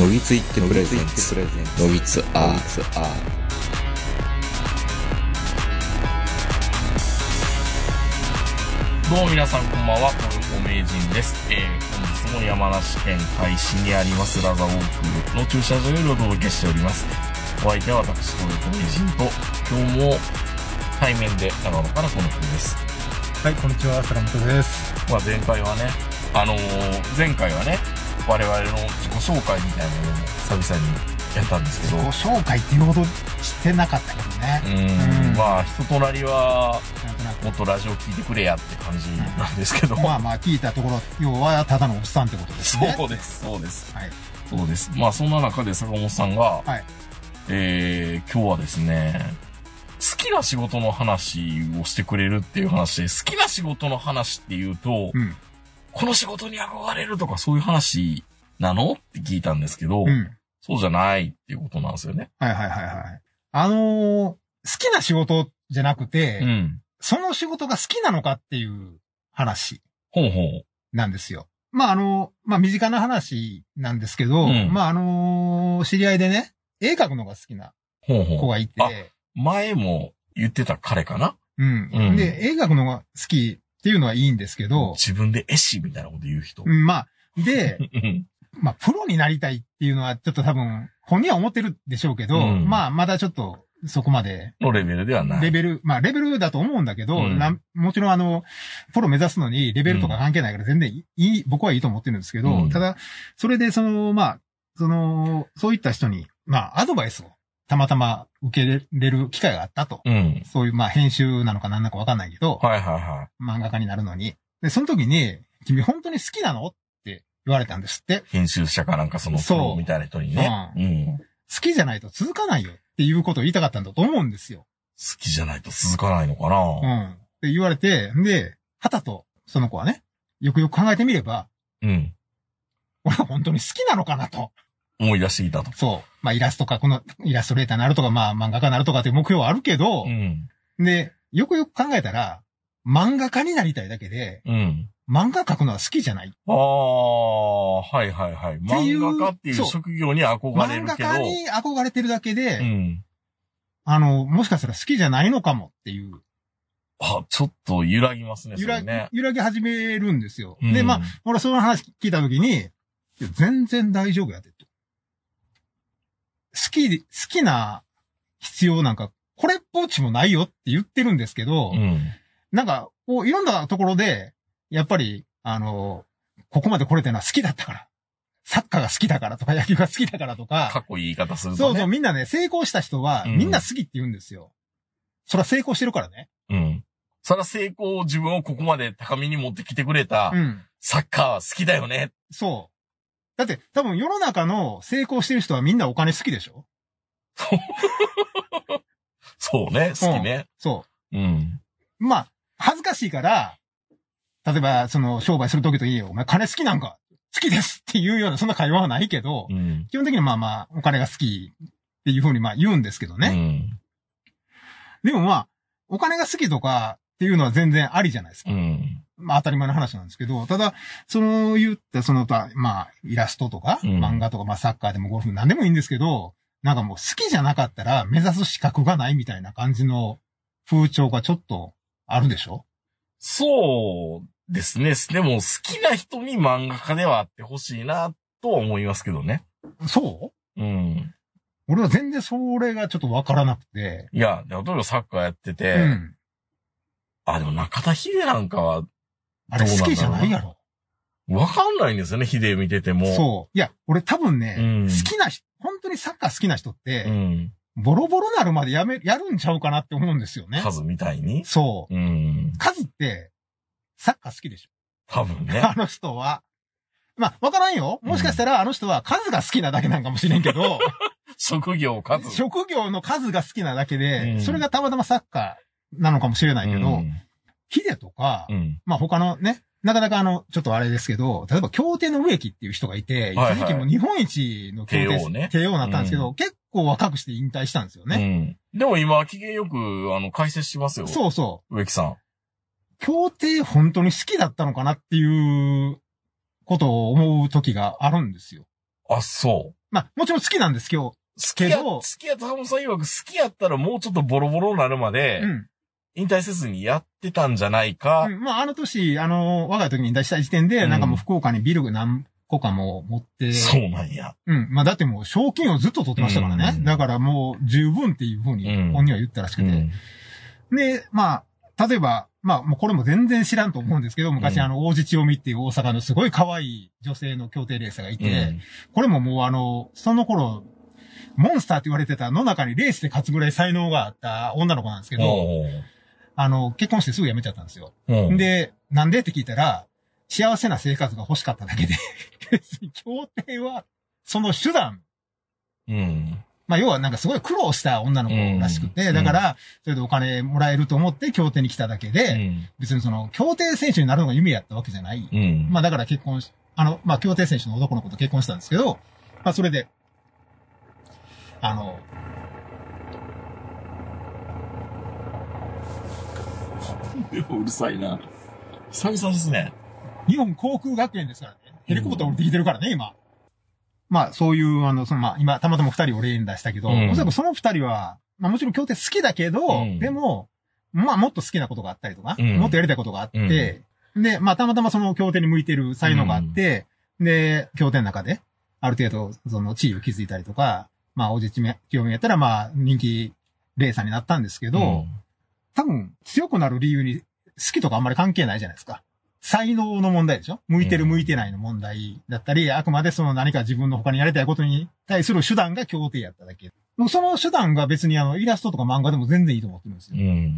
のぎついってプレゼンツのぎつアーツアどうも皆さんこんばんは、東横名人です。えー、本日も山梨県海市にありますラザオープの駐車場よりお届けしております。お相手は私、東横名人と、今日も対面で長野からこの人です。はい、こんにちは、坂本です。まあ前回はね、あのー前回はね、我々の自己紹介みたいなのを久々にやったんですけど、ご紹介っていうほどしてなかったけどね。うーん、うんまあ人となりは。もっとラジオ聞いてくれやって感じなんですけど、まあまあ聞いたところ、要はただのおっさんってことですね。そうです、そうです。はい。そうです。まあそんな中で坂本さんが、はいえー、今日はですね、好きな仕事の話をしてくれるっていう話で、好きな仕事の話っていうと、うん。この仕事に憧れるとかそういう話なの？って聞いたんですけど、うん。そうじゃないっていうことなんですよね。はいはいはいはい。あのー好きな仕事じゃなくて、うん。その仕事が好きなのかっていう話ほうほう。なんですよ。まああの、まあ身近な話なんですけど、うんまああのー知り合いでね、絵描くのが好きなほうほう。子がいて、あ前も言ってた彼かな？うん。うんで、絵描くのが好きっていうのはいいんですけど、自分で絵師みたいなこと言う人。うん、まあ、で、うんまあ、プロになりたいっていうのは、ちょっと多分、本人は思ってるでしょうけど、うんまあ、まだちょっと、そこまで、のレベルではない。レベル、まあ、レベルだと思うんだけど、うんもちろんあの、プロ目指すのに、レベルとか関係ないから全然いい、僕はいいと思ってるんですけど、うんただ、それで、その、まあ、その、そういった人に、まあ、アドバイスを、たまたま受けれる機会があったと。うん。そういう、まあ、編集なのかなんなのかわかんないけど、はいはいは漫画家になるのに。で、その時に、君本当に好きなのって言われたんですって。い。編集者かなんかそのプそうロみたいな人にね。ううん。好好きじゃないと続かないよっていうことを言いたかったんだと思うんですよ。きじゃないと続かないのかうな。ん。って言われて、で、はたと、その子はね、よくよく考えてみれば、うん。俺は本当に好きなのかなと。思い出してきたと。そう。まあ、イラストか、このイラストレーターになるとか、まあ、漫画家になるとかっていう目標はあるけどう、ん。で、よくよく考えたら、漫画家になりたいだけで、うん。漫画描くのは好きじゃない。ああ、はいはいはい。ていう漫画家っていうそう職業に憧れ漫画るけど。家に憧れてるだけで、うん。あの、もしかしたら好きじゃないのかもっていう、あ、ちょっと揺らぎますね、そ揺らね。揺らぎ始めるんですよ。うんで、まあ、俺その話聞いたときに、いや全然大丈夫やでと。好きで、好きな必要なんか、これっぽっちもないよって言ってるんですけど、うん。なんか、こう、いろんなところで、やっぱり、あの、ここまで来れてるのは好きだったから。サッカーが好きだからとか、野球が好きだからとか、かっこいい言い方するとね。そうそう、みんなね、成功した人は、うんみんな好きって言うんですよ。それは成功してるからね。うん。そら成功、自分をここまで高みに持ってきてくれた、うん。サッカーは好きだよね。そう。だって、多分世の中の成功してる人はみんなお金好きでしょ？そう ね、好きね。そうん。う。まあ、恥ずかしいから、例えば、その、商売するときといいよ。お前金好きなんか好きですっていうような、そんな会話はないけど、うん。基本的にまあまあ、お金が好きっていうふうにまあ言うんですけどね。うん。でもまあ、お金が好きとかっていうのは全然ありじゃないですか。うん。まあ当たり前の話なんですけど、ただ、その言った、その、まあ、イラストとか、うん漫画とか、まあサッカーでもゴルフ、なんでもいいんですけど、なんかもう好きじゃなかったら目指す資格がないみたいな感じの風潮がちょっとあるでしょ？そうですね。でも好きな人に漫画家ではあってほしいなとは思いますけどね。そう？うん。俺は全然それがちょっとわからなくて。いや、例えばサッカーやってて、うん。あ、でも中田秀なんかはあれ好きじゃないやろ。わかんないんですよね、秀見てても。そう。いや、俺多分ね、うん好きな人、本当にサッカー好きな人って、うん。ボロボロなるまでやめ、やるんちゃうかなって思うんですよね。数みたいに？そう。うん。数って、サッカー好きでしょ多分ね。あの人は。まあ、わからんよ。もしかしたらあの人は数が好きなだけなんかもしれんけど、職業数。職業の数が好きなだけで、うんそれがたまたまサッカーなのかもしれないけど、うんヒデとか、うん。まあ他のね、なかなかあの、ちょっとあれですけど、例えば京帝の植木っていう人がいて、はいはい一時期もう日本一の京帝、帝王ね帝王になったんですけど、結構若くして引退したんですよね。うん。でも今、機嫌よく、あの、解説してますよ。そうそう。植木さん。京帝本当に好きだったのかなっていうことを思う時があるんですよ。あ、そまあ、もちろん好きなんです、今日。好きや、けど好きや、田本さん曰く好きやったらもうちょっとボロボロになるまでう、ん。引退せずにやってたんじゃないか。うんまあ、あの年、あの、若い時に引退した時点で、うんなんかもう福岡にビルが何個かも持って、そうなんや。うん。まあ、だってもう賞金をずっと取ってましたからね。うんだからもう十分っていうふうにうん本人は言ったらしくて。うん。で、まあ、例えば、まあ、もうこれも全然知らんと思うんですけど、昔、うんあの、王子千代美っていう大阪のすごい可愛い女性の競艇レーサーがいて、これももうあの、その頃、モンスターって言われてた野中にレースで勝つぐらい才能があった女の子なんですけうん。ど、あの、結婚してすぐ辞めちゃったんですよ。うん。で、なんでって聞いたら、幸せな生活が欲しかっただけで、別に競艇は、その手段、うん。まあ要はなんかすごい苦労した女の子らしくて、うんだから、それでお金もらえると思って競艇に来ただけで、うん。別にその、競艇選手になるのが夢やったわけじゃない。うん。まあだから結婚し、あの、まあ競艇選手の男の子と結婚したんですけど、まあそれで、あの、うるさいな。久々ですね。日本航空学園ですからね。ヘリコプター降りてきてるからね、今。まあそういう、あの、そのまあ今、たまたま二人を例に出したけど、うんおそらくその二人は、まあもちろん競艇好きだけど、うんでも、まあもっと好きなことがあったりとか、うんもっとやりたいことがあって、で、まあたまたまその競艇に向いてる才能があって、で、競艇の中で、ある程度、その地位を築いたりとか、まあ、おじちめ、清めやったら、まあ、人気レーサーになったんですけど、多分、強くなる理由に、好きとかあんまり関係ないじゃないですか。才能の問題でしょ？向いてるうん向いてないの問題だったり、あくまでその何か自分の他にやりたいことに対する手段が協定やっただけ。その手段が別にあの、イラストとか漫画でも全然いいと思ってるんですうよ。ん。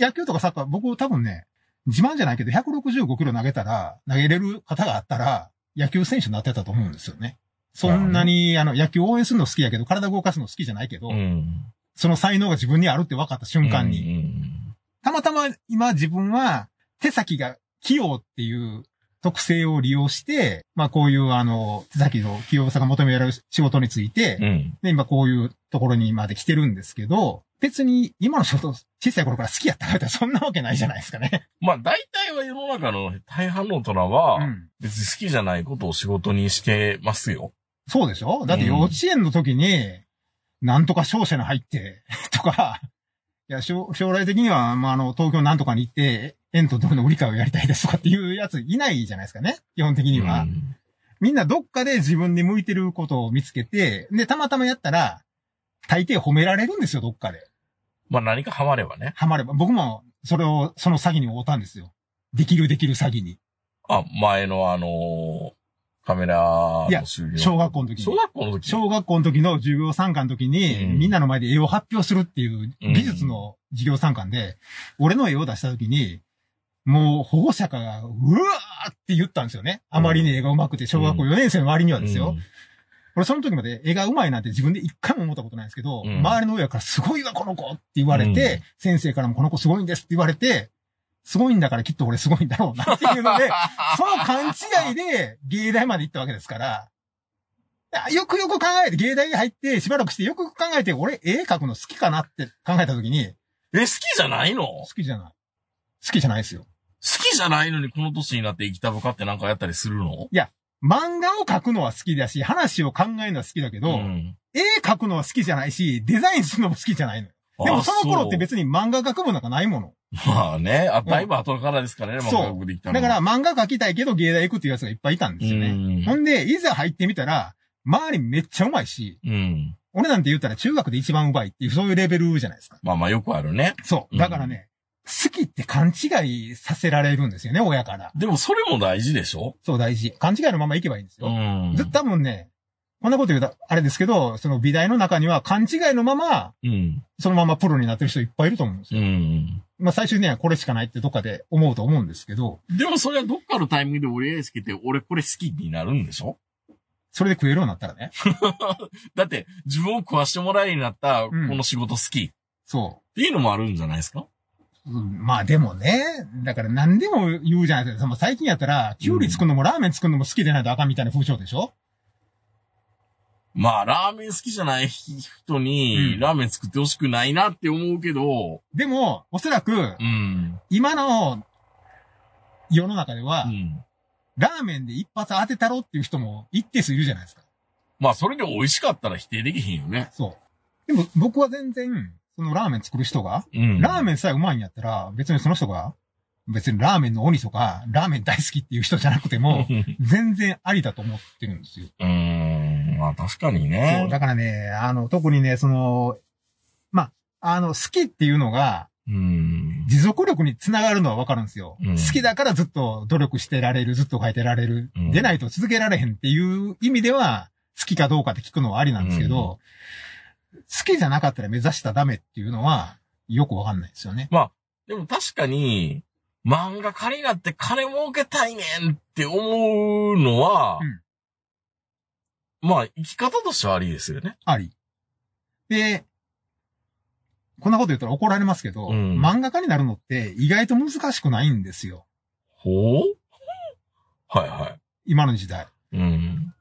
野球とかサッカー、僕多分ね、自慢じゃないけど、165キロ投げたら、投げれる方があったら、野球選手になってたと思うんですよね。そんなに、あの、野球応援するの好きやけど、体動かすの好きじゃないけど、うん。その才能が自分にあるって分かった瞬間に、に。たまたま今自分は手先が器用っていう特性を利用して、まあこういうあの、手先の器用さが求められる仕事について、うん。で今こういうところにまで来てるんですけど、別に今の仕事小さい頃から好きやったかってそんなわけないじゃないですかね。まあ、大体は世の中の大半の大人は、うん。別に好きじゃないことを仕事にしてますよ。そうでしょ？だって幼稚園の時に、なんとか商社に入って、とか、いや、将将来的には、まあ、あの、東京なんとかに行って、円とドルの売り買いをやりたいですとかっていうやついないじゃないですかね。基本的には。うんみんなどっかで自分に向いてることを見つけて、で、たまたまやったら、大抵褒められるんですよ、どっかで。まあ、何かハマればね。ハマれば。僕も、それを、その詐欺に遭ったんですよ。できるできる詐欺に。あ、前のあのーカメラいや小学校の時に。小学校の時？小学校の時の授業参観の時に、うん。みんなの前で絵を発表するっていう技術の授業参観で、俺の絵を出した時に、もう保護者が、うわーって言ったんですよね。あまりに絵が上手くて、小学校4年生の割にはですよ。俺その時まで絵が上手いなんて自分で一回も思ったことないんですけど、うん。周りの親からすごいわ、この子って言われて、うん。先生からもこの子すごいんですって言われて、すごいんだからきっと俺すごいんだろうなっていうので、その勘違いで芸大まで行ったわけですから、いやよくよく考えて、芸大に入ってしばらくしてよくよく考えて、俺絵描くの好きかなって考えた時に、え、好きじゃないの？好好きじゃない。好きじゃないですよ。きじゃないのにこの年になって生きたぶかってなんかやったりするの？漫画を描くのは好きだし、話を考えるのは好きだけど、ん。絵描くのは好きじゃないし、デザインするのも好きじゃないのよ。でもその頃ってに。別に漫画学部なんかないもの。まあね、あ、だいぶ後からですからね、漫画学できたのだから、漫画描きたいけど芸大行くっていうやつがいっぱいいたんですよね。うんほんで、いざ入ってみたら、周りめっちゃうまいし、うん。俺なんて言ったら中学で一番うまいっていう、そういうレベルじゃないですか。まあまあよくあるね。そう。だからね、好きって勘違いさせられるんですよね、親から。でもそれも大事でしょ？そう大事。勘違いのまま行けばいいんですよ。んず多分ね、こんなこと言うと、あれですけど、その美大の中には勘違いのまま、うん。そのままプロになってる人いっぱいいると思うんですよ。うん。まあ最終的にはこれしかないってどっかで思うと思うんですけど、でもそれはどっかのタイミングで俺つけて、俺これ好きになるんでしょ？それで食えるようになったらね。だって、自分を食わしてもらえるようになった、こんの仕事好き。っそていうのもあるんじゃないですか？う。うんまあでもね、だから何でも言うじゃないですか。最近やったら、キュウリ作るのもラーメン作るのも好きでないとあかんみたいな風潮でしょ？まあ、ラーメン好きじゃない人に、うんラーメン作ってほしくないなって思うけど、でも、おそらくう、ん。今の世の中では、うん。ラーメンで一発当てたろっていう人も一定数いるじゃないですか。まあ、それで美味しかったら否定できへんよね。そう。でも僕は全然、そのラーメン作る人が、うん。ラーメンさえうまいんやったら、別にその人が、別にラーメンの鬼とか、ラーメン大好きっていう人じゃなくても、全然ありだと思ってるんですよ。うーん。まあ、確かにそうね。だからね、あの、特にね、その、まあ、あの、好きっていうのが、うん。持続力につながるのはわかるんですよ。うん好きだからずっと努力してられる、ずっと書いてられる。うんでないと続けられへんっていう意味では、好きかどうかって聞くのはありなんですけど、好きじゃなかったら目指したらダメっていうのは、よくわかんないですよね。でも確かに、漫画家になって金儲けたいねんって思うのは、うんまあ、生き方としてはありですよね。あり。で、こんなこと言ったら怒られますけど、うん漫画家になるのって意外と難しくないんですよ。ほう？はいは今の時代。い。うん。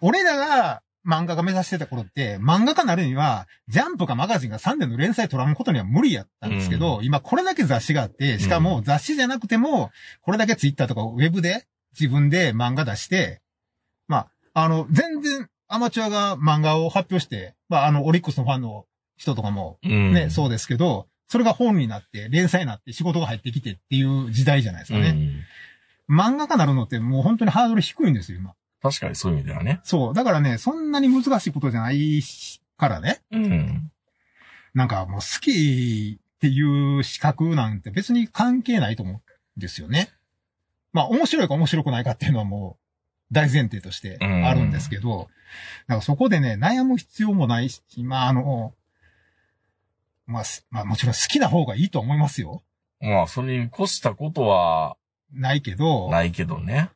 俺らが漫画家目指してた頃って、漫画家になるには、ジャンプかマガジンが3年の連載取らんことには無理やったんですけど、今これだけ雑誌があって、しかも雑誌じゃなくても、これだけツイッターとかウェブで自分で漫画出して、まあ、あの、全然アマチュアが漫画を発表して、まあ、あの、オリックスのファンの人とかもうん。ね、そうですけど、それが本になって、連載になって仕事が入ってきてっていう時代じゃないですかね。うん。漫画家になるのってもう本当にハードル低いんですよ、今。確かにそういう意味ではね。そう。だからね、そんなに難しいことじゃないからね。うん。なんかもう好きっていう資格なんて別に関係ないと思うんですよね。まあ面白いか面白くないかっていうのはもう大前提としてあるんですけど、だからそこでね、悩む必要もないし、まああの、まあ、すまあもちろん好きな方がいいと思いますよ。まあ、それに越したことはないけど、ないけどね。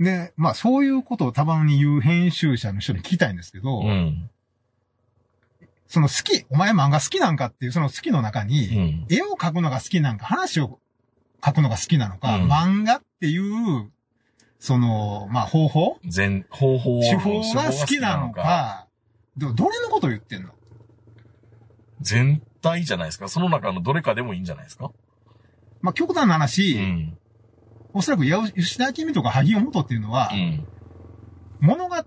で、まあそういうことをたまに言う編集者の人に聞きたいんですけど、うん。その好き、お前漫画好きなんかっていうその好きの中うに、ん。絵を描くのが好きなんか、話を書くのが好きなのか、うん漫画っていう、その、まあ方法？全、方法手法が好きなのか、ど、どれのこと言ってんの？全体じゃないですか？その中のどれかでもいいんじゃないですか？まあ極端な話、うん。おそらくや吉田明美とか萩尾元っていうのは、うん。物語を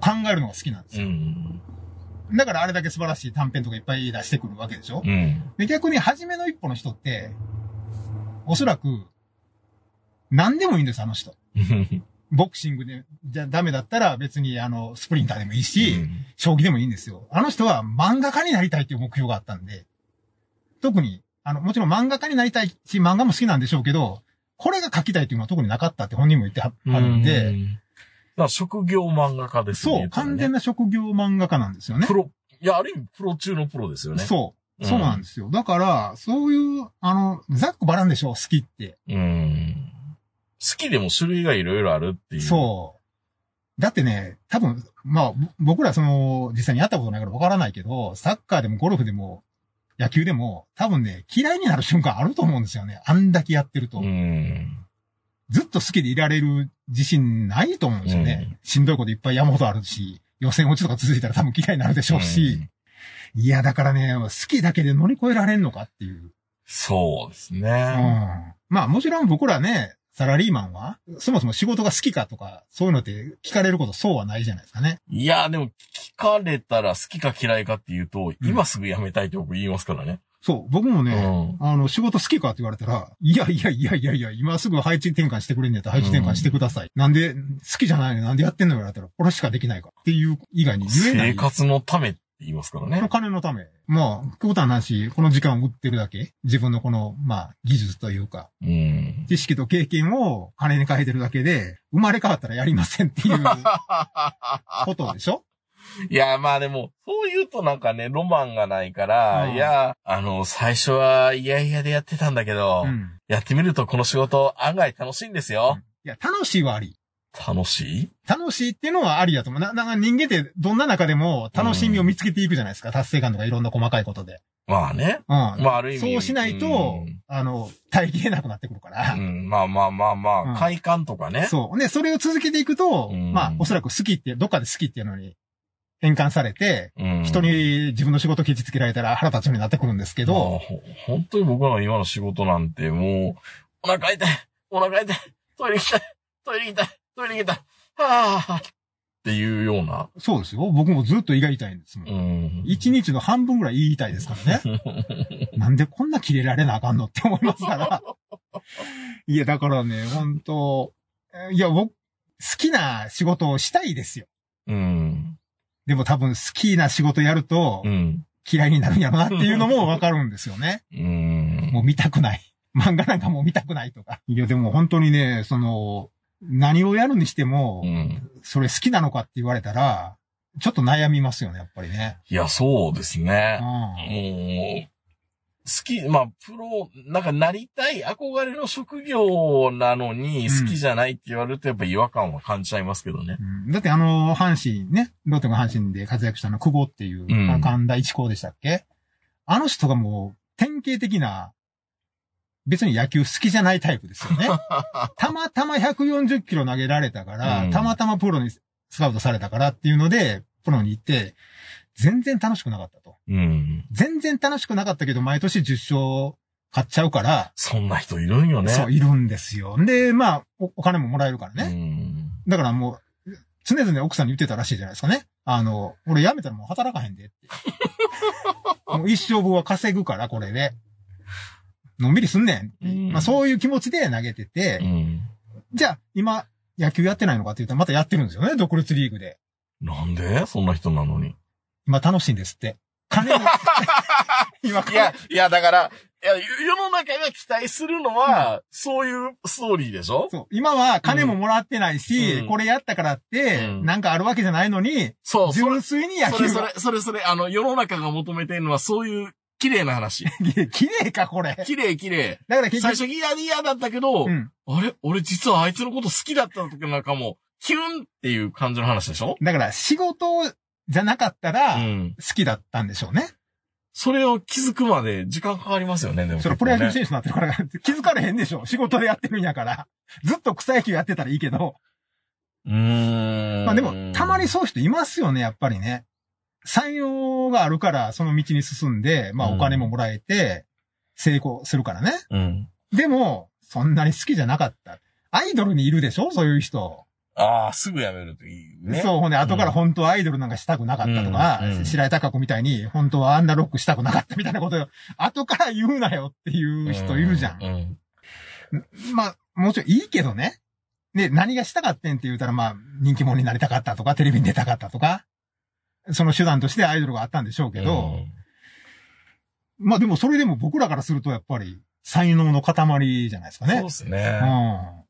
考えるのが好きなんですよ。うん。だからあれだけ素晴らしい短編とかいっぱい出してくるわけでしょ、うん。で、逆に初めの一歩の人って、おそらく、何でもいいんです、あの人。ボクシングで、じゃダメだったら別にあの、スプリンターでもいいし、将棋でもいいんですよ。あの人は漫画家になりたいっていう目標があったんで、特に、あの、もちろん漫画家になりたいし、漫画も好きなんでしょうけど、これが書きたいっていうのは特になかったって本人も言ってはるんで、うん、職業漫画家ですよね。そう、完全な。な職業漫画家なんですよねプ。ロ、いや、ある意味プロ中のプロですよね。そう。うんそうなんですよ。だから、そういう、あの、ざっくばらんでしょ、好きって。う。うん。好きでも種類がいろいろあるっていう。そう。だってね、多分、まあ、ぼ僕らその、実際にやったことないからわからないけど、サッカーでもゴルフでも、野球でも、多分ね、嫌いになる瞬間あると思うんですよね。あんだけやってると。うん。ずっと好きでいられる自信ないと思うんですよね。うんしんどいこといっぱい山ほどあるし、予選落ちとか続いたら多分嫌いになるでしょうし、いや、だからね、好きだけで乗り越えられんのかっていう。そうですうん。ね。まあもちろん僕らね、サラリーマンは、そもそも仕事が好きかとか、そういうのって聞かれることそうはないじゃないですかね。いや、でも聞かれたら好きか嫌いかっていうと、今すぐ辞めたいって僕言いますからね。そう、僕もうね、ん。あの、仕事好きかって言われたら、いやいやいやいやいや、今すぐ配置転換してくれんねやったら配置転換してください。なんで、好きじゃないのになんでやってんの言われたら、これしかできないかっていう以外に言えない。生活のためって言いますからね。金のため。まあ、極端な話、この時間を売ってるだけ。自分のこの、まあ、技術というか、うん。知識と経験を金に変えてるだけで、生まれ変わったらやりませんっていう ことでしょ？いや、まあでも、そう言うとなんかね、ロマンがないから、うんいや、あの、最初は嫌々でやってたんだけど、うん。やってみるとこの仕事案外楽しいんですよ。いや、楽しいはあり。楽しい？楽しいっていうのはありだと思う。な、なんか人間ってどんな中でも楽しみを見つけていくじゃないですか。達成感とかいろんな細かいことで。まあね。うん。まあある意味。そうしないと、うんあの、耐えきれなくなってくるから。うん、まあまあまあまあ、うん快感とかね。そう。で、それを続けていくと、うんまあ、おそらく好きって、どっかで好きっていうのに変換されて、うん。人に自分の仕事ケチつけられたら腹立つようになってくるんですけまあ本当に僕らの今の仕事なんてもう、お腹痛い、お腹痛い、トイレ行きたい、トイレ行きたい、トイレ行きたい、はぁ、っていうような。そうですよ。僕もずっと胃が痛いんですも。うんん。一日の半分ぐらい胃痛いですからね。なんでこんな切れられなあかんのって思いますから。いや、だからね、本当いや、僕、好きな仕事をしたいですよ。うん。でも多分好きな仕事やるとうん。嫌いになるんやろなっていうのもわかるんですよね。うん。もう見たくない。漫画なんかもう見たくないとか。いや、でも本当にね、その、何をやるにしてもう、ん。それ好きなのかって言われたら、ちょっと悩みますよね、やっぱりね。いや、そうですね。うん。もう、好き、まあ、プロ、なんかなりたい憧れの職業なのにうん好きじゃないって言われるとやっぱ違和感は感じちゃいますけどね。うんだってあの、阪神ね、ロッテが阪神で活躍したの、久保っていう、神田一高でしたっけ？あの人がもう、典型的な、別に野球好きじゃないタイプですよね。たまたま140キロ投げられたから、うんたまたまプロにスカウトされたからっていうので、プロに行って、全然楽しくなかったと。うん。全然楽しくなかったけど、毎年10勝買っちゃうから、そんな人いるんよね。そう、いるんですよ。で、まあお、お金ももらえるからね。うん。だからもう、常々奥さんに言ってたらしいじゃないですかね。あの、俺辞めたらもう働かへんでって。もう一生分は稼ぐから、これで。のんびりすんねん。まあそういう気持ちで投げてて、うん。じゃあ今野球やってないのかって言ったらまたやってるんですよね、独立リーグで。なんで？そんな人なのに。今楽しいんですって。金も、今いや、いや、だから、いや、世の中が期待するのは、そういうストーリーでしょ？そう、今は金ももらってないし、うん。これやったからって、うん。なんかあるわけじゃないのに、そう、純粋に野球がそれそれ、それそれ、あの、世の中が求めてるのはそういう綺麗な話。綺麗か、これ。綺麗綺麗。だから結局、最初嫌で嫌だったけど、うん。あれ？俺実はあいつのこと好きだった時なんかも、キュンっていう感じの話でしょ？だから仕事じゃなかったら、うん。好きだったんでしょうね。それを気づくまで時間かかりますよね、でも、それプロ野球ね。選手になってるから、気づかれへんでしょ。仕事でやってるんやから。ずっと草野球やってたらいいけど。うーん。まあでも、たまにそういう人いますよね、やっぱりね。才能があるから、その道に進んで、まあうんお金ももらえて、成功するからね。うん。でも、そんなに好きじゃなかった。アイドルにいるでしょ？そういう人。ああ、すぐやめるといいね。そう、ほんで、後から本当はアイドルなんかしたくなかったとか、うんうん白井貴子みたいに、本当はアンダーロックしたくなかったみたいなことを、後から言うなよっていう人いるじゃん。うん。まあ、もちろんいいけどね。で、何がしたかってんって言うたら、まあ、人気者になりたかったとか、テレビに出たかったとか、その手段としてアイドルがあったんでしょうけど、まあでもそれでも僕らからするとやっぱり才能の塊じゃないですかねそうで。すね。うん。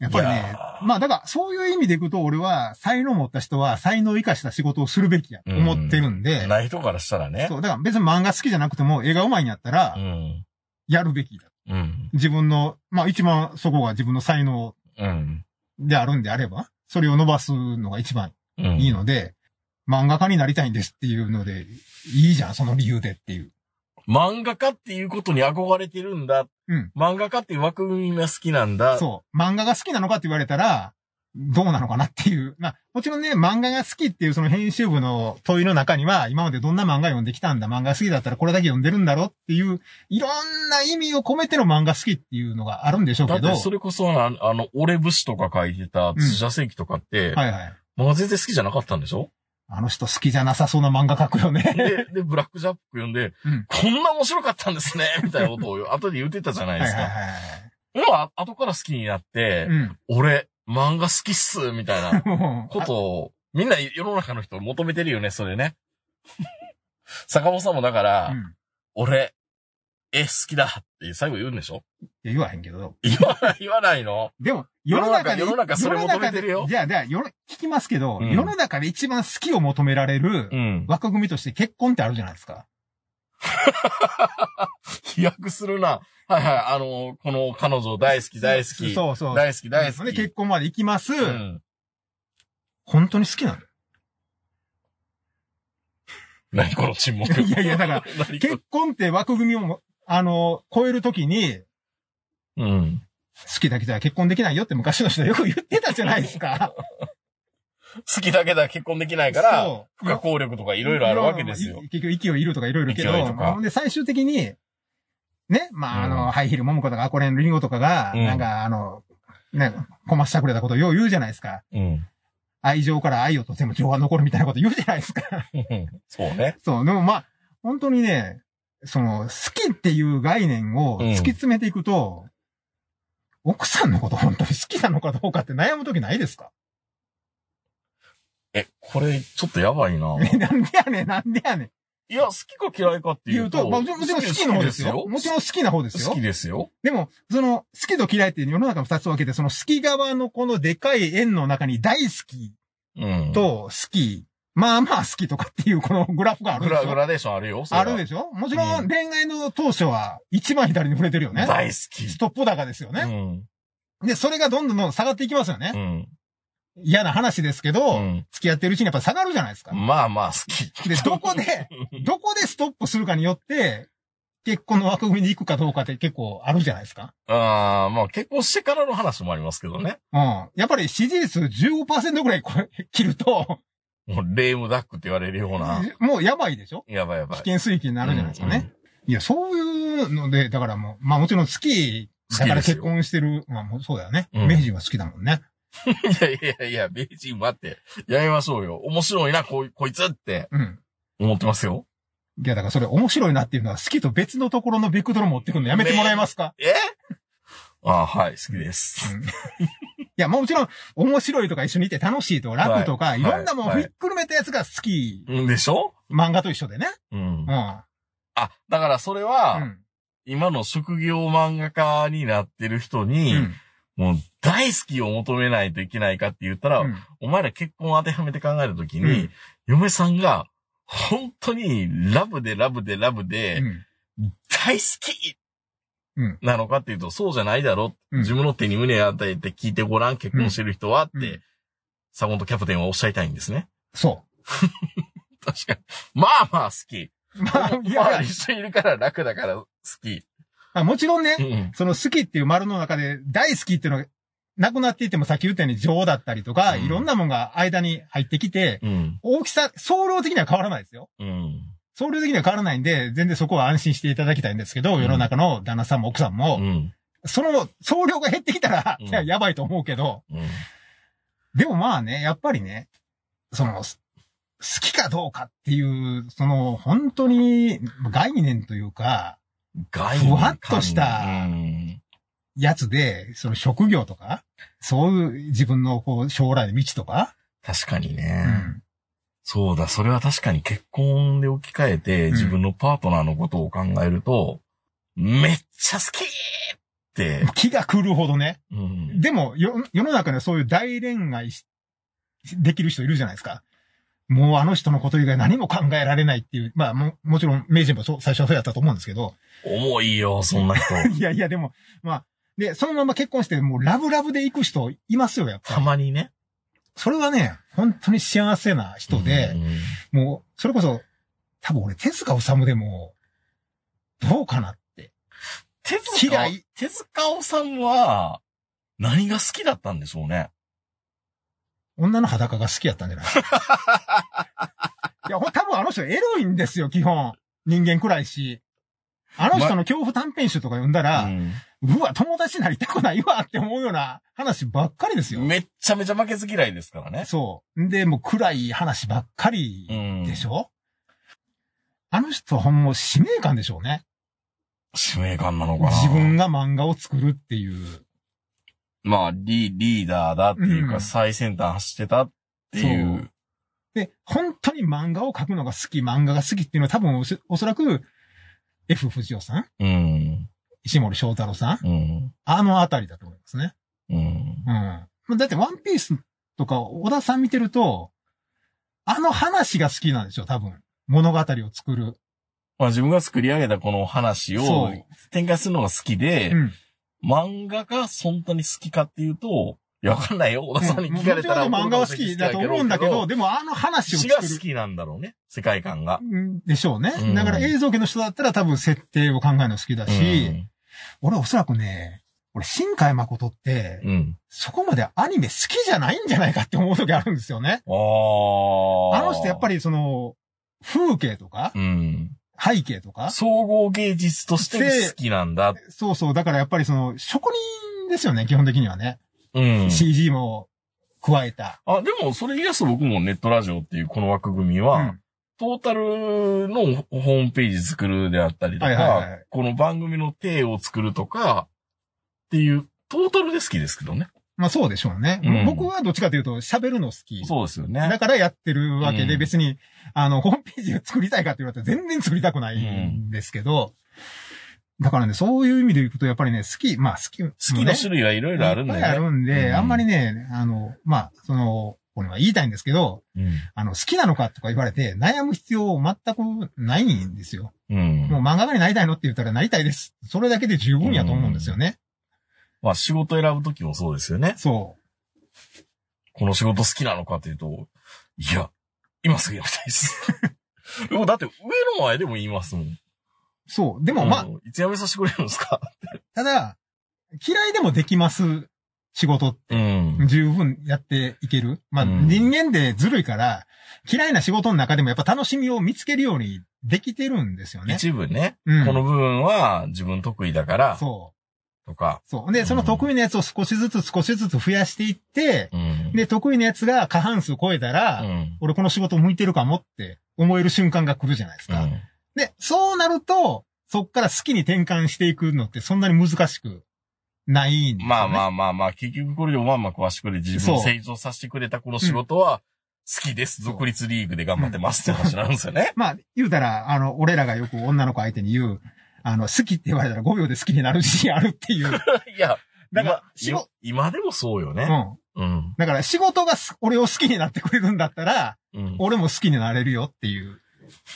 やっぱりねまあだからそういう意味でいくと俺は才能持った人は才能を生かした仕事をするべきやと思ってるんで、ない人からしたらね。そう、だから別に漫画好きじゃなくても絵が上手いんやったらうん。やるべきだ。うん。自分の、まあ一番そこが自分の才能うん。であるんであれば、それを伸ばすのが一番うん。いいので、漫画家になりたいんですっていうので、いいじゃん、その理由でっていう。漫画家っていうことに憧れてるんだ。うん。漫画家っていう枠組みが好きなんだ。そう。漫画が好きなのかって言われたら、どうなのかなっていう。まあ、もちろんね、漫画が好きっていうその編集部の問いの中には、今までどんな漫画読んできたんだ、漫画好きだったらこれだけ読んでるんだろっていう、いろんな意味を込めての漫画好きっていうのがあるんでしょうけど。だってそれこそあの、あの、俺節とか書いてた土田世紀とかって、はいはい。漫画全然好きじゃなかったんでしょ？あの人好きじゃなさそうな漫画描くよね。で、で、ブラックジャック読んで、うんこんな面白かったんですね みたいなことを後で言ってたじゃなはいいはいですか。はい。今、後から好きになって、うん。俺、漫画好きっすみたいな ことを、みんな世の中の人求めてるよね、それね。坂本さんもだから、うん。俺、絵好きだって最後言うんでしょ？いや言わへんけど。言わない、言わないの？でも、世の中で、世の中それ求めてるよ世の中でじゃあ、じゃあ、よろ聞きますけど、うん世の中で一番好きを求められるうん。枠組みとして結婚ってあるじゃないですか。飛躍するな。はいはい、あの、この彼女大好き大好き。そうそう。大好き大好で、き。結婚まで行きます。うん。本当に好きな何この沈黙。のいやいや、だから、結婚って枠組みをも、あの、超えるときに、うん。好きだけじゃ結婚できないよって昔の人はよく言ってたじゃないですか。好きだけでは結婚できないから、不可抗力とかいろいろあるわけですよい。結局、息をいるとかいろいろけど、で、最終的に、ね、まあ、あうんの、ハイヒール桃子とかアコレンリンゴとかが、うんなんか、あの、ね、こましたくれたことをよう言うじゃないですか。うん。愛情から愛をとても情は残るみたいなこと言うじゃないですか。そうね。そう、でもまあ、本当にね、その、好きっていう概念を突き詰めていくと、奥さんのこと本当に好きなのかどうかって悩むときないですか？え、これ、ちょっとやばいな。え なんでやねん、なんでやねん。いや、好きか嫌いかっていうと。言うと、まあ、もちろん好きな方ですよ。もちろん好きな方ですよ好き。ですよ。でも、その、好きと嫌いって世の中の二つ分けて、その好き側のこのでかい円の中に大好きうん。と好き、まあまあ好きとかっていうこのグラフがある。グラグラデーションあるよ。あるでしょ？もちろうんん恋愛の当初は一番左に触れてるよね。大好き。ストップ高ですようね。ん。で、それがどんどんどん下がっていきますよね。うん。嫌な話ですけど、うん付き合ってるうちにやっぱ下がるじゃないですか。まあまあ好き。で、どこで、どこでストップするかによって、結婚の枠組みに行くかどうかって結構あるじゃないですか。ああ、まあ結婚してからの話もありますけどね。うん。やっぱり支持率15%ぐらいこれ切ると、もうレームダックって言われるような。もうやばいでしょ？やばいやばい。危険水域になるじゃないですかね。いや、そういうので、だからもう、まあもちろん好きだから結婚してる、まあもうそうだよね。うん名人は好きだもんね。うん。いやいやいや、名人待って。やめましょうよ。面白いな、こいこいつってうん。思ってますよ。いや、だからそれ面白いなっていうのは好きと別のところのベクトル持ってくるのやめてもらえますか？え？ああ、はい、好きです。うんいや、もちろん、面白いとか一緒にいて楽しいとか楽とか、はいい、ろんなもんはいひっくるめたやつが好き。うんでしょ？漫画と一緒でね。うんう。ん。あ、だからそれは、うん。今の職業漫画家になってる人に、うん。もう大好きを求めないといけないかって言ったら、うんお前ら結婚を当てはめて考えるときに、うん嫁さんが本当にラブでラブでラブで、うん大好きうんなのかっていうと、そうじゃないだろ、うん自分の手に胸を与えて聞いてごらん、結婚してる人はって、うんサゴンとキャプテンはおっしゃいたいんですね。そ 確かに。まあまあ好き。う。まあ、いまや一緒にいるから楽だから好き。あ、もちろんねう、ん。その好きっていう丸の中で大好きっていうのがなくなっていってもさっき言ったように情だったりとか、うんいろんなもんが間に入ってきて、うん。大きさ、総量的には変わらないですよ。うん。総量的には変わらないんで、全然そこは安心していただきたいんですけど、うん世の中の旦那さんも奥さんも、うん。その総量が減ってきたら、うんいや、やばいと思うけど、うん。でもまあね、やっぱりね、その、す好きかどうかっていう、その、本当に概念というか、概ふわっとしたうん。やつで、その職業とか、そういう自分のこう将来の道とか、確かにうね。ん。そうだ、それは確かに結婚で置き換えて、うん自分のパートナーのことを考えると、めっちゃ好きって、気が狂うほどね。うん。でも、よ、世の中にはそういう大恋愛しできる人いるじゃないですか。もうあの人のこと以外何も考えられないっていう。まあも、もちろん、名人もそう、最初はそうやったと思うんですけど。重いよ、そんな人。いやいや、でも、まあ、で、そのまま結婚して、もうラブラブで行く人いますよ、やっぱたり。まにね。それはね、本当に幸せな人で、うんもう、それこそ、多分俺、手塚治虫でも、どうかなって。手塚、嫌い手塚治虫は、何が好きだったんでしょうね？女の裸が好きやったんじゃない？いや、ほ多分あの人エロいんですよ、基本。人間くらいし。あの人の恐怖短編集とか読んだら、うんうわ、友達になりたくないわって思うような話ばっかりですよ。めっちゃめちゃ負けず嫌いですからね。そう。で、もう暗い話ばっかりうんでしょ、あの人はほんま使命感でしょうね。使命感なのかな？自分が漫画を作るっていう。まあ、リリーダーだっていうか、うん最先端走ってたっていう。で、本当に漫画を描くのが好き、漫画が好きっていうのは多分おそらく、F 藤尾さん？うん。石森章太郎さん？うん。あのあたりだと思いますね。うん。うん。だってワンピースとか小田さん見てると、あの話が好きなんでしょ、多分。物語を作る。まあ自分が作り上げたこの話を展開するのが好きで、うん。漫画が本当に好きかっていうと、いやわかんないよ。小田さんに聞かれたら漫画は好きだと思うんだけど、、でもあの話を作る。好きなんだろうね。世界観が。うんでしょうね。うんだから映像系の人だったら多分設定を考えるの好きだし、うん俺おそらくね、俺新海誠って、うん。そこまでアニメ好きじゃないんじゃないかって思う時あるんですよね。ああ。あの人やっぱり。りその、風景とか、うん。背景とか、総合芸術として好きなんだ。そうそう、だからやっぱりその、職人ですよね、基本的にはね。うん。CG も、加えた。あ、でも、それ言い出すと僕もネットラジオっていうこの枠組みは、うんトータルのホームページ作るであったりとか、はいはいはいこの番組の体を作るとか、っていう、トータルで好きですけどね。まあそうでしょうね。うん僕はどっちかというと喋るの好き。そうですよね。だからやってるわけで、うん別に、あの、ホームページを作りたいかって言われたら全然作りたくないんですけど、だからね、そういう意味で言うと、やっぱりね、好き、まあ好き、好好きの種類はいろいろあるんでね。いっぱいあるんで、うんあんまりね、あの、まあ、その、これは言いたいんですけど、うん。あの、好きなのかとか言われて、悩む必要全くないんですよ。うん。もう漫画家になりたいのって言ったらなりたいです。それだけで十分やと思うんですよね。まあ仕事選ぶときもそうですよね。そこの仕事好きなのかっていうと、いや、今すぐやりたいです。でもだって上の前でも言いますもん。う。そう。でもまあ、うんいつ辞めさせてくれるんですか？ただ、嫌いでもできます仕事ってうん。十分やっていける。まあ、うん人間でずるいから、嫌いな仕事の中でもやっぱ楽しみを見つけるようにできてるんですよね。一部ね、うんこの部分は自分得意だから、そとか。う。そう。で、その得意なやつを少しずつ少しずつ増やしていって、うん。で、得意なやつが過半数超えたら、うん。俺この仕事向いてるかもって思える瞬間が来るじゃないですか。うんで、そうなると、そっから好きに転換していくのってそんなに難しくないんですよ、ね。まあまあまあまあ、結局これでおまんま食わしてくれて自分を成長させてくれたこの仕事は好きです。独立リーグで頑張ってますって話なんですよね。まあ、言うたら、あの、俺らがよく女の子相手に言う、あの、好きって言われたら5秒で好きになる自信あるっていう。いや、だから、仕今事、今でもそうよね。うん。うん。だから仕事がす俺を好きになってくれるんだったら、うん。俺も好きになれるよっていう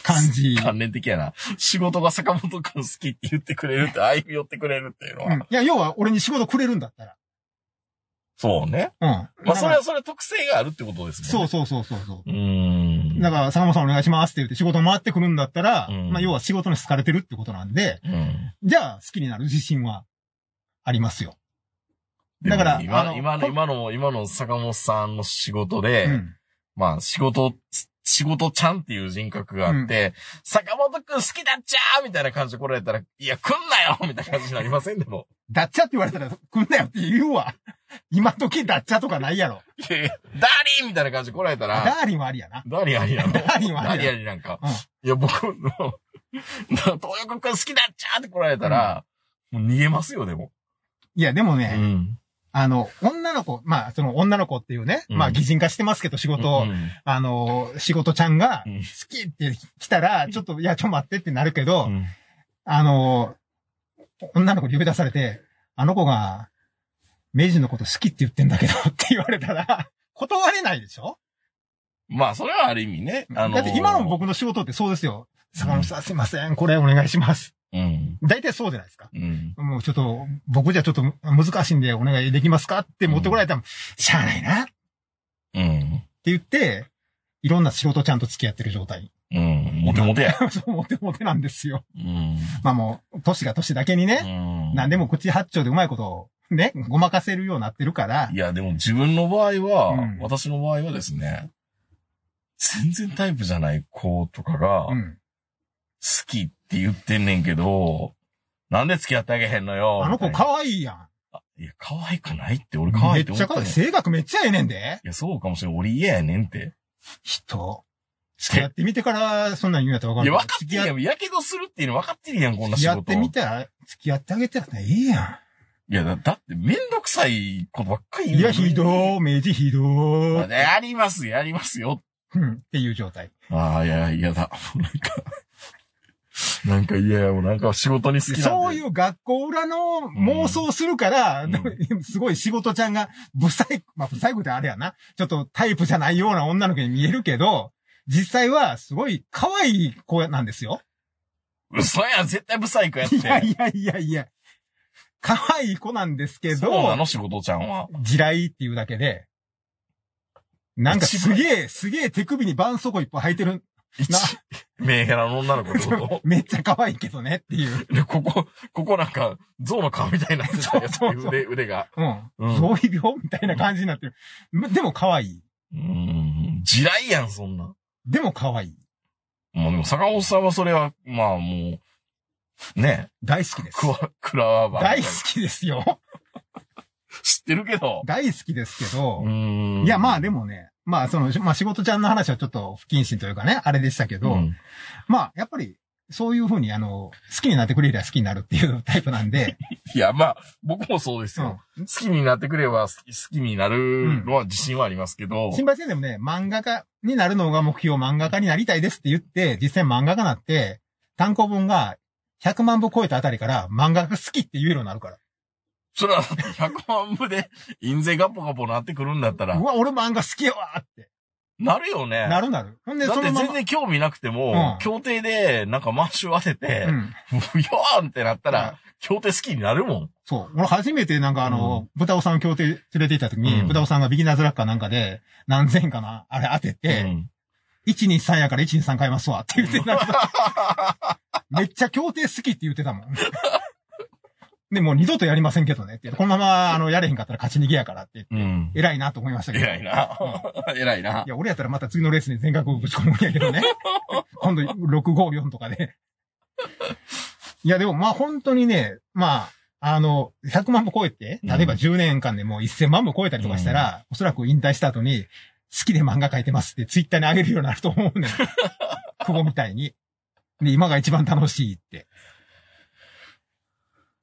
感じ。関連的やな。仕事が坂本くん好きって言ってくれるって、歩み寄ってくれるっていうのは。うん。いや、要は俺に仕事くれるんだったら。そうね。うん。まあ、それはそれ特性があるってことですもんね。そうそうそうそうそう。ん。だから、坂本さんお願いしますって言って仕事回ってくるんだったら、うんまあ、要は仕事に好かれてるってことなんで、うん。じゃあ好きになる自信はありますよ。だから今あの今の、こ今の、今の坂本さんの仕事で、うん。まあ、仕事、仕事ちゃんっていう人格があって、坂本くん好きだっちゃーみたいな感じで来られたら、いや、来んなよみたいな感じになりませんでも。ダッチャって言われたら、来んなよって言うわ。今時ダッチャとかないやろ。いやいやダーリンみたいな感じで来られたダら、ーリンはありやな。ダーリンありなのダーリンはあダーリンりやありなんか。うんいや、僕の、東横くん好きだっちゃーって来られたら、もう逃げますよ、でも。いや、でもうね、ん。あの、女の子、まあ、その女の子っていうね、うん。まあ、擬人化してますけど、仕事、うんあの、仕事ちゃんが、うん。好きって来たら、ちょっと、いや、ちょっと待ってってなるけど、うん。あの、女の子に呼び出されて、あの子が、明治のこと好きって言ってんだけどって言われたら、断れないでしょ？まあ、それはある意味ね。あのーだって今の僕の仕事ってそうですよ。坂本さんすいません、これお願いします。うん。大体そうじゃないですか。うん。もうちょっと、僕じゃちょっと難しいんでお願いできますかって持ってこられたら、しゃあないなってうん。言って、いろんな仕事ちゃんと付き合ってる状態。うん。モテモテや。そう、モテモテなんですよ。うん。まあもう、年が年だけにね、うん。何でも口八丁でうまいことを、ね、ごまかせるようになってるからい、や、でも自分の場合は、うん私の場合はですね、全然タイプじゃない子とかが、好うん。きって言ってんねんけど、なんで付き合ってあげへんのよ。あの子可愛いやん。いや、可愛くないって、俺可愛いってめっちゃ可愛い。い性格めっちゃええねんで。や、そうかもしれん。俺嫌やねんって。人。付き合ってみてから、そんなん言うんやったら分いや、かる。分かって付き合るやん。やけどするっていうの分かってるやん、こんな仕事。付き合ってみたら、付き合ってあげてらええやいや、だだってめんどくさいことばっかりん。言ういや、ひどー、明治ひどー。やります、やりますよ。うん、っていう状態。ああ、いや、嫌だ。なんか、なんか嫌や、もうなんか仕事に好きなんで。そういう学校裏の妄想するから、うん すごい仕事ちゃんが、不細、まあ不細工ってあれやな。ちょっとタイプじゃないような女の子に見えるけど、実際はすごい可愛い子なんですよ。嘘やん、絶対ブサイクやって。いやいやいやいや。可愛い子なんですけそうなど、の仕事ちゃんは。地雷っていうだけで、なんかすげえ、すげえ手首に絆創膏いっぱい履いてる。メンヘラの女の子ってこ めっちゃ可愛いけどねっていう。とで、ここ、ここなんか、象の顔みたいになってたや 腕、腕が。うん。うんそういう病みたいな感じになってる。でも可愛い。うーん、地雷やん、そんな。でも可愛い。もうでも、坂本さんはそれは、まあもう、ね、大好きですク。ワ、クラワバ大好きですよ。知ってるけど。大好きですけど、んいや、まあでもね、まあその、まあ仕事ちゃんの話はちょっと不謹慎というかね、あれでしたけど、うんまあやっぱり、そういうふうに、あの、好きになってくれりゃ好きになるっていうタイプなんで、いや、まあ、僕もそうですうよ。ん。好きになってくれば好き好きになるのは自信はありますけど。新橋先生もね、漫画家になるのが目標、漫画家になりたいですって言って、実際漫画家になって、単行本が100万部超えたあたりから漫画が好きって言えるようになるから。それは100万部で印税ガポガポなってくるんだったらう、わ、俺漫画好きやわって。なるよね。なるなる。ほんで、だって。全然興味なくても、うん協定でなんかマッシュ当ててう、ん。ふよーんってなったら、協定好きになるもん。そう。俺初めてなんかあの、豚尾さん協定連れて行った時に、うん豚尾さんがビギナーズラッカーなんかで、何千円かなあれ当てうて、ん123やから123買いますわって言ってなんかめっちゃ協定好きって言ってたもん。で、もう二度とやりませんけどねって。このまま、あの、やれへんかったら勝ち逃げやからって言って。うん。偉いなと思いましたけど。偉いな。偉いないや、俺やったらまた次のレースに全額ぶち込むんやけどね。今度、654とかで。いや、でも、まあ本当にね、まあ、あの、100万部超えて、例えばうん10年間でもう1000万部超えたりとかしたら、おそらく引退した後に、好きで漫画描いてますってツイッターに上げるようになると思うねん。久保みたいに。で、今が一番楽しいって。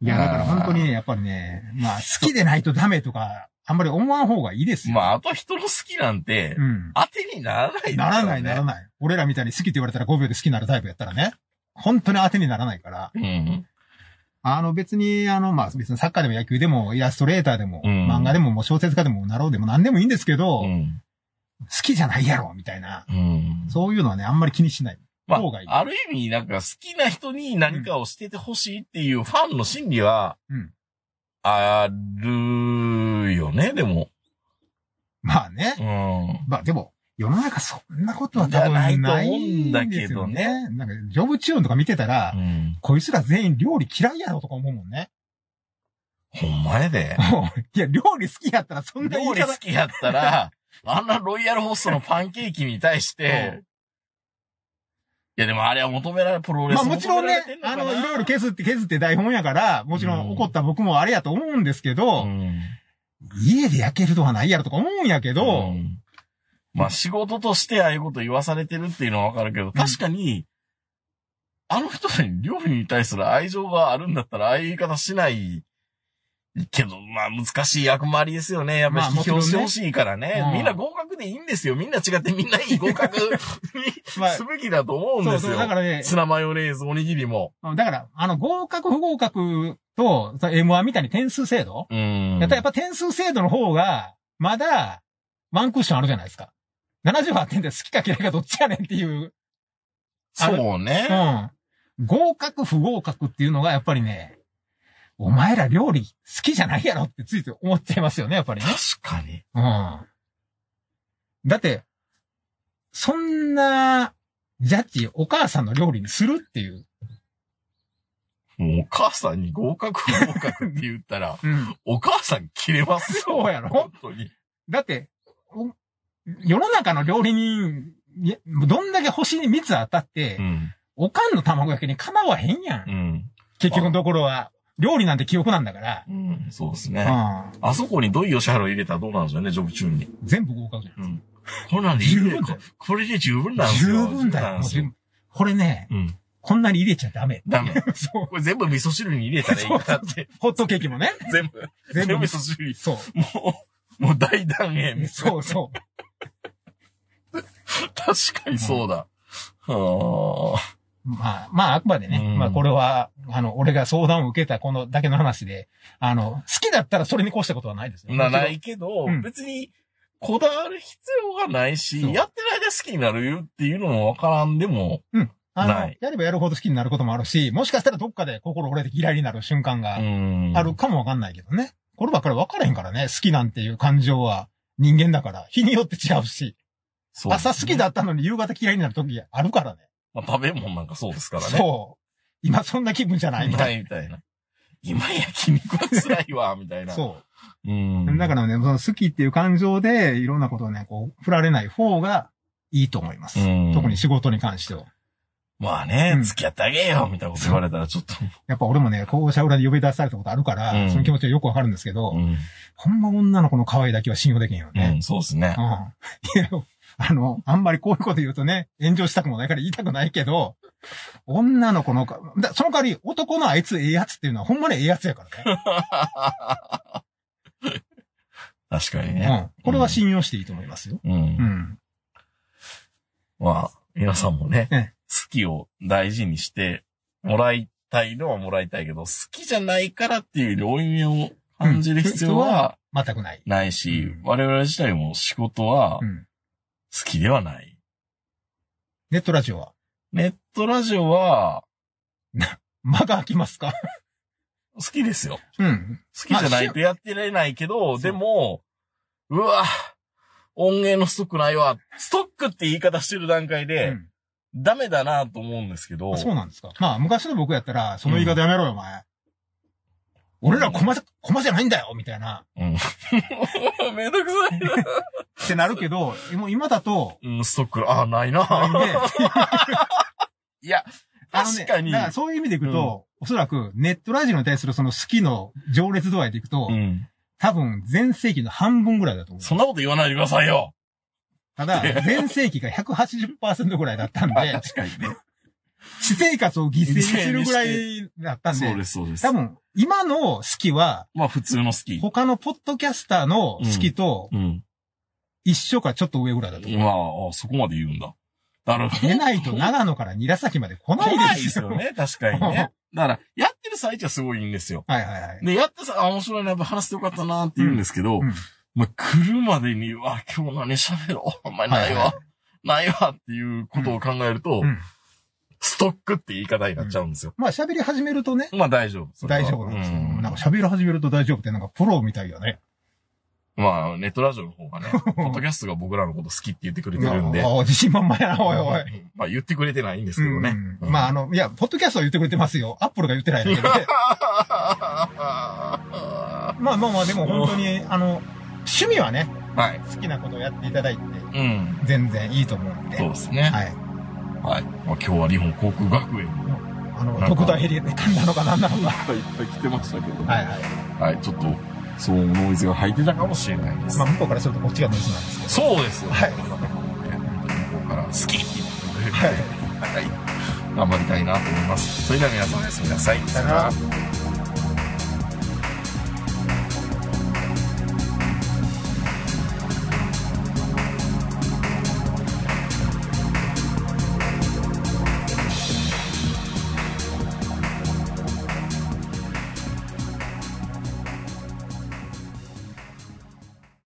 いや、だから本当にね、やっぱりね、まあ、好きでないとダメとか、あんまり思わん方がいいですよ。まあ、あと人の好きなんてう、ん。当てにならないねならない、ならない。俺らみたいに好きって言われたら5秒で好きになるタイプやったらね。本当に当てにならないから。うん。あの別に、あの、まあ別にサッカーでも野球でもイラストレーターでも、うん漫画でももう小説家でもなろうでも何でもいいんですけど、好うん。きじゃないやろ、みたいな。うん。そういうのはね、あんまり気にしない。まあ、ある意味、なんか好きな人に何かをしててほしいっていうファンの心理は、うんあるよね、でも。まあね。うん。まあでも、世の中そんなことは多分ないじゃないと思うんだけどね。なんか、ジョブチューンとか見てたら、うん。こいつら全員料理嫌いやろとか思うもんね。ほんまやで。いや、料理好きやったらそんな言い料理方好きやったら、あんなロイヤルホストのパンケーキに対して、いやでもあれは求められ、プロレスまあもちろんねあの、いろいろ削って削って台本やから、もちろうん。ん怒った僕もあれやと思うんですけど、うん。家で焼けるとはないやろとか思うんやけど、うん。まあ仕事としてああいうこと言わされてるっていうのはわかるけど、確かに、あの人に料理に対する愛情があるんだったら、ああいう言い方しないけど、まあ難しい役回りですよね。やっぱ批評してほしいからね。うんみんな合格でいいんですよ。みんな違ってみんないい合格 にまあすべきだと思うんそうそう、ですよ。だからね、ツナマヨネーズ、おにぎりも。だから、あの、合格不合格と、その M1 みたいに点数制度、うん。やっぱ点数制度の方が、まだ、ワンクッションあるじゃないですか。78点で好きか嫌いかどっちやねんっていう。そうね。うん。合格不合格っていうのがやっぱりね、お前ら料理好きじゃないやろってついて思っちゃいますよね、やっぱりね。確かに。うん。だって、そんな、ジャッジ、お母さんの料理にするっていう。もうお母さんに合格不合格って言ったら、うん。お母さん切れますよ。そうやろ？本当に。だって、お世の中の料理人、どんだけ星に蜜当たって、うん。おかんの卵焼きにかなわへんやん。うん。結局のところは。料理なんて記憶なんだから。うん。そうですね。うん。あそこに土井善晴を入れたらどうなんですよね、ジョブ中に。全部合格じゃん。うん。これなんで入れ十分だよこれで十分なんです十よ。分だよ。もうこれね、うん。こんなに入れちゃダメ。ダメ。そう。これ全部味噌汁に入れたらいいかなって。ホットケーキもね。全部、全部味噌汁に。そう。もう、もう大断言。そうそう。確かにそうだ。はあ。まあ、まあ、あくまでね、うん。まあ、これは、あの、俺が相談を受けたこのだけの話で、あの、好きだったらそれに越したことはないですよ。な、ないけど、うん。別に、こだわる必要がないし、やってる間好きになるっていうのもわからんでも、あのない、やればやるほど好きになることもあるし、もしかしたらどっかで心折れて嫌いになる瞬間がん。あるかもわかんないけどね。こればっかり分からへんからね。好きなんていう感情は人間だから、日によって違うし、そう朝好きだったのに夕方嫌いになる時あるからね。まあ、食べ物なんかそうですからね。そう。今そんな気分じゃないみみたたいいみたいな。今焼肉は辛いわ、みたいな。な。。そううん。う。だからね、その好きっていう感情でいろんなことをね、こう、振られない方がいいと思います。うん特に仕事に関しては。まあね、うん付き合ってあげよみたいなこと言われたらちょっと。やっぱ俺もね、校舎裏で呼び出されたことあるから、うんその気持ちはよくわかるんですけど、うん。ほんま女の子の可愛いだけは信用できんようね。ん、そうですねう。ん。いや、あの、あんまりこういうこと言うとね、炎上したくもないから言いたくないけど、女の子のか、だその代わり男のあいつええやつっていうのはほんまにええやつやからね。確かにうね。ん。これは信用していいと思いますよ。うん。うん。まあ、皆さんもね、ええ好きを大事にしてもらいたいのはもらいたいけど、好きじゃないからっていう負い目を感じる必要は全くない。ないし、うん我々自体も仕事は好うん。きではない。ネットラジオは？ネットラジオは間が空きますか？好きですよ。うん。好きじゃないとやってられないけど、でも、うわ、音源のストックないわ。ストックって言い方してる段階うで、んダメだなと思うんですけどあ、そうなんですか。まあ、昔の僕やったら、その言い方やめろよ、お前。俺らコマじゃ、コマじゃないんだよみたいな。うん。めんどくさいな。ってなるけど、もう今だと、うん、ストック、あ、ないな。ないんで、いや、確かに。だからそういう意味でいくと、おそらくネットラジオに対するその好きの情熱度合いでいくと、うん。多分全盛期の半分ぐらいだと思う。そんなこと言わないでくださいよ。ただ、全盛期が180%ぐらいだったんで、確かにね。私生活を犠牲にするぐらいだったんで、そうです、そうです多。分、今の好きは、まあ普通の好き。他のポッドキャスターの好きとうん。一緒かちょっと上ぐらいだと思う。まあ、あそこまで言うんだ。なるほど。出ないと長野から韮崎まで来ない来ないでよ。ですすよね、確かにね。だから、やってる最中はすごいいいんですよ。はいはいはい。で、やってさ、あ、面白いね、やっぱ話してよかったなって言うんですけど、うんまあ、来るまでに、うわ、今日何喋ろう。お前ないわ。はいないわっていうことを考えると、うんストックって言い方になっちゃうんですよ。まあ喋り始めるとね、まあ大丈夫。大丈夫なんですよ。うんなんか喋り始めると大丈夫ってなんかプロみたいよね。まあ、ネットラジオの方がね、ポッドキャストが僕らのこと好きって言ってくれてるんで。ああ自信満々やな、おいおい。まあ言ってくれてないんですけどね。うんまああの、いや、ポッドキャストは言ってくれてますよ。アップルが言ってないだけで。あ。まあまあまあ、でも本当に、あの、趣味はね、はい。好きなことをやっていただいて、うん。全然いいと思うんで。そうですね。はい。はい。まあ今日は日本航空学園にあの、特大ヘリで噛んだのかなんなのか。いっぱい来てましたけど、はいはい。はい。ちょっと、そうノイズが入ってたかもしれないです。まあ向こうからするとこっちがノイズなんですけど。そうですよ。はい向こうから好きって言ってくれるんで、はいはい。頑張りたいなと思います。それでは皆さんおやすみなさい。さよなら